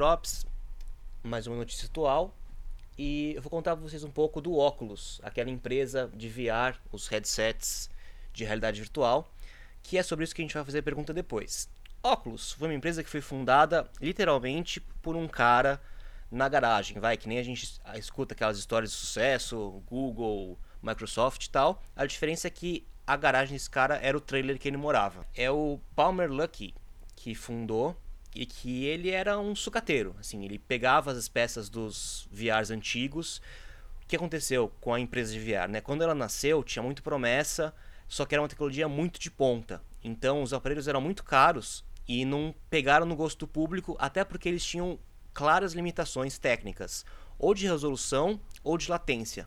Drops, mais uma notícia atual. E eu vou contar para vocês um pouco do Oculus, aquela empresa de VR, os headsets de realidade virtual, que é sobre isso que a gente vai fazer a pergunta depois. Oculus foi uma empresa que foi fundada literalmente por um cara na garagem, vai, que nem a gente escuta aquelas histórias de sucesso, Google, Microsoft e tal. A diferença é que a garagem desse cara era o trailer que ele morava. É o Palmer Luckey que fundou e que ele era um sucateiro, assim, ele pegava as peças dos VRs antigos. O que aconteceu com a empresa de VR, né? Quando ela nasceu, tinha muito promessa, só que era uma tecnologia muito de ponta. Então, os aparelhos eram muito caros e não pegaram no gosto do público, até porque eles tinham claras limitações técnicas, ou de resolução ou de latência.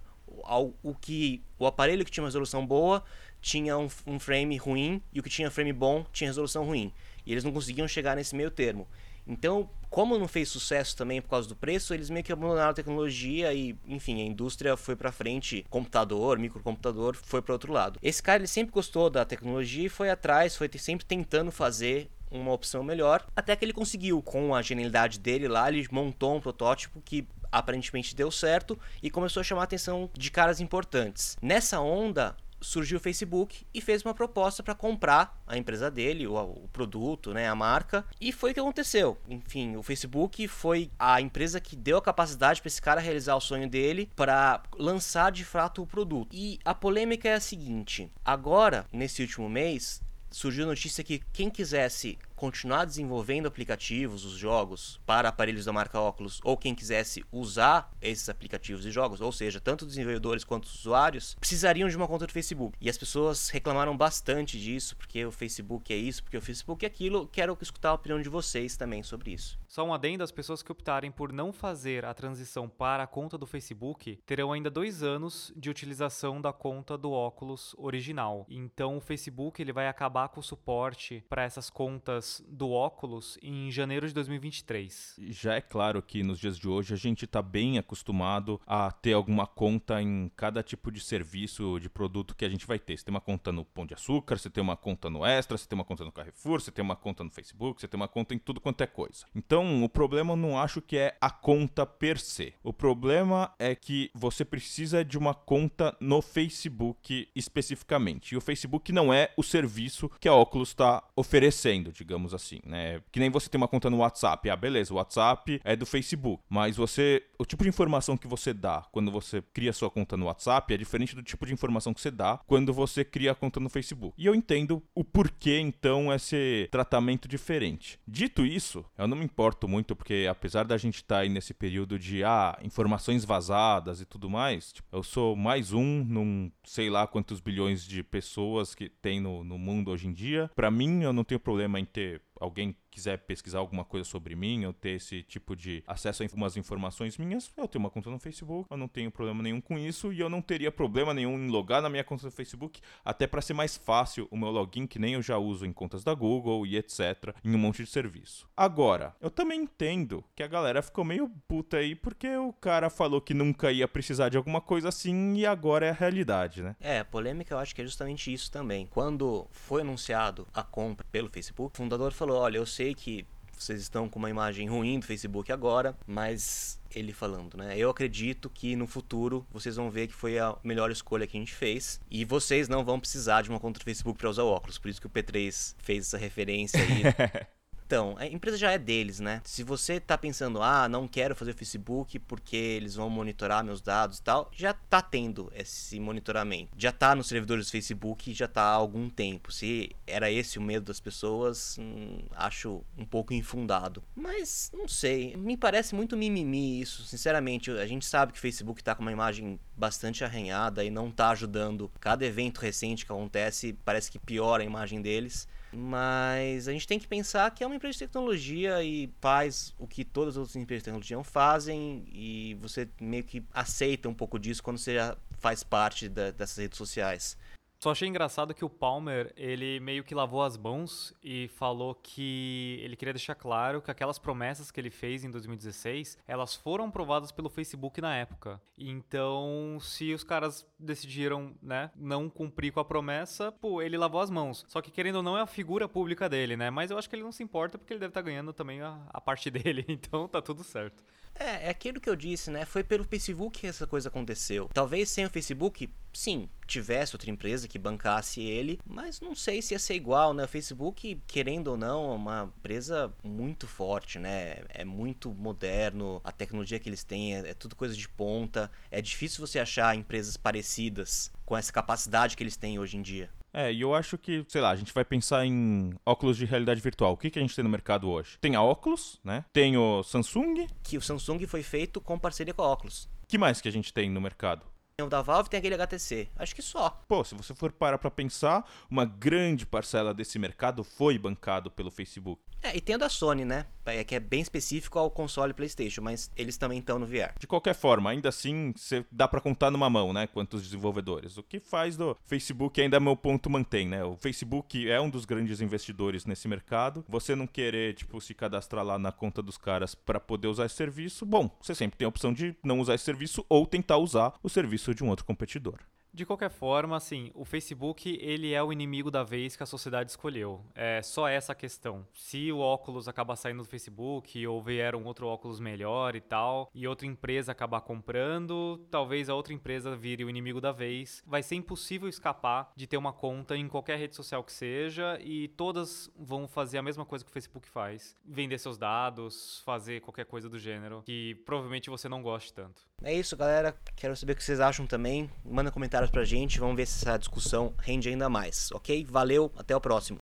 O, que o aparelho que tinha uma resolução boa tinha um, um frame ruim e o que tinha frame bom tinha resolução ruim. E eles não conseguiam chegar nesse meio termo. Então, como não fez sucesso também por causa do preço, eles meio que abandonaram a tecnologia e, enfim, a indústria foi para frente, computador, microcomputador, foi para outro lado. Esse cara ele sempre gostou da tecnologia e foi atrás, foi sempre tentando fazer uma opção melhor, até que ele conseguiu, com a genialidade dele lá, ele montou um protótipo que aparentemente deu certo e começou a chamar a atenção de caras importantes. Nessa onda, surgiu o Facebook e fez uma proposta para comprar a empresa dele, o, o, produto, né, a marca, e foi o que aconteceu. Enfim, o Facebook foi a empresa que deu a capacidade para esse cara realizar o sonho dele para lançar de fato o produto. E a polêmica é a seguinte: agora, nesse último mês, surgiu notícia que quem quisesse continuar desenvolvendo aplicativos, os jogos, para aparelhos da marca Oculus, ou quem quisesse usar esses aplicativos e jogos, ou seja, tanto desenvolvedores quanto usuários, precisariam de uma conta do Facebook. E as pessoas reclamaram bastante disso, porque o Facebook é isso, porque o Facebook é aquilo. Quero escutar a opinião de vocês também sobre isso. Só um adendo: as pessoas que optarem por não fazer a transição para a conta do Facebook terão ainda dois anos de utilização da conta do Oculus original. Então o Facebook ele vai acabar com o suporte para essas contas do óculos em janeiro de 2023. Já é claro que nos dias de hoje a gente está bem acostumado a ter alguma conta em cada tipo de serviço, de produto que a gente vai ter. Você tem uma conta no Pão de Açúcar, você tem uma conta no Extra, você tem uma conta no Carrefour, você tem uma conta no Facebook, você tem uma conta em tudo quanto é coisa. Então, o problema eu não acho que é a conta per se. O problema é que você precisa de uma conta no Facebook especificamente. E o Facebook não é o serviço que a Oculus está oferecendo, digamos digamos assim, né? Que nem você tem uma conta no WhatsApp. Ah, beleza, o WhatsApp é do Facebook. Mas você. O tipo de informação que você dá quando você cria sua conta no WhatsApp é diferente do tipo de informação que você dá quando você cria a conta no Facebook. E eu entendo o porquê, então, esse tratamento diferente. Dito isso, eu não me importo muito, porque apesar da gente estar tá aí nesse período de ah, informações vazadas e tudo mais, tipo, eu sou mais um num sei lá quantos bilhões de pessoas que tem no, no mundo hoje em dia. Para mim, eu não tenho problema em ter que alguém quiser pesquisar alguma coisa sobre mim, eu ter esse tipo de acesso a algumas informações minhas, eu tenho uma conta no Facebook, eu não tenho problema nenhum com isso e eu não teria problema nenhum em logar na minha conta no Facebook, até para ser mais fácil o meu login, que nem eu já uso em contas da Google e etc, em um monte de serviço. Agora, eu também entendo que a galera ficou meio puta aí porque o cara falou que nunca ia precisar de alguma coisa assim e agora é a realidade, né? É, a polêmica eu acho que é justamente isso também. Quando foi anunciado a compra pelo Facebook, o fundador falou: "Olha, eu sei sei que vocês estão com uma imagem ruim do Facebook agora, mas ele falando, né? Eu acredito que no futuro vocês vão ver que foi a melhor escolha que a gente fez e vocês não vão precisar de uma conta do Facebook para usar óculos. Por isso que o P3 fez essa referência aí. Então, a empresa já é deles, né? Se você tá pensando, ah, não quero fazer Facebook porque eles vão monitorar meus dados e tal, já tá tendo esse monitoramento. Já tá nos servidores do Facebook, já tá há algum tempo. Se era esse o medo das pessoas, hum, acho um pouco infundado. Mas, não sei, me parece muito mimimi isso, sinceramente. A gente sabe que o Facebook tá com uma imagem bastante arranhada e não tá ajudando. Cada evento recente que acontece parece que piora a imagem deles. Mas a gente tem que pensar que é uma empresa de tecnologia e faz o que todas as outras empresas de tecnologia fazem e você meio que aceita um pouco disso quando você já faz parte da, dessas redes sociais. Só achei engraçado que o Palmer, ele meio que lavou as mãos e falou que ele queria deixar claro que aquelas promessas que ele fez em 2016, elas foram aprovadas pelo Facebook na época. Então, se os caras decidiram, né, não cumprir com a promessa, pô, ele lavou as mãos. Só que querendo ou não é a figura pública dele, né? Mas eu acho que ele não se importa porque ele deve estar tá ganhando também a, a parte dele, então tá tudo certo. É, é aquilo que eu disse, né? Foi pelo Facebook que essa coisa aconteceu. Talvez sem o Facebook, sim, tivesse outra empresa que bancasse ele, mas não sei se ia ser igual, né? O Facebook, querendo ou não, é uma empresa muito forte, né? É muito moderno, a tecnologia que eles têm é, é tudo coisa de ponta. É difícil você achar empresas parecidas com essa capacidade que eles têm hoje em dia. É, e eu acho que, sei lá, a gente vai pensar em óculos de realidade virtual. O que, que a gente tem no mercado hoje? Tem a Oculus, né? Tem o Samsung. Que o Samsung foi feito com parceria com a Oculus. que mais que a gente tem no mercado? O da Valve tem aquele HTC. Acho que só. Pô, se você for parar pra pensar, uma grande parcela desse mercado foi bancado pelo Facebook. É, e tem o da Sony, né? É, que é bem específico ao console PlayStation, mas eles também estão no VR. De qualquer forma, ainda assim, você dá para contar numa mão, né? Quantos desenvolvedores. O que faz do Facebook ainda é meu ponto mantém, né? O Facebook é um dos grandes investidores nesse mercado. Você não querer, tipo, se cadastrar lá na conta dos caras para poder usar esse serviço, bom, você sempre tem a opção de não usar esse serviço ou tentar usar o serviço de um outro competidor. De qualquer forma, assim, o Facebook ele é o inimigo da vez que a sociedade escolheu. É só essa questão. Se o óculos acabar saindo do Facebook ou vier um outro óculos melhor e tal, e outra empresa acabar comprando, talvez a outra empresa vire o inimigo da vez. Vai ser impossível escapar de ter uma conta em qualquer rede social que seja e todas vão fazer a mesma coisa que o Facebook faz: vender seus dados, fazer qualquer coisa do gênero que provavelmente você não goste tanto. É isso, galera. Quero saber o que vocês acham também. Manda comentários pra gente. Vamos ver se essa discussão rende ainda mais, ok? Valeu, até o próximo.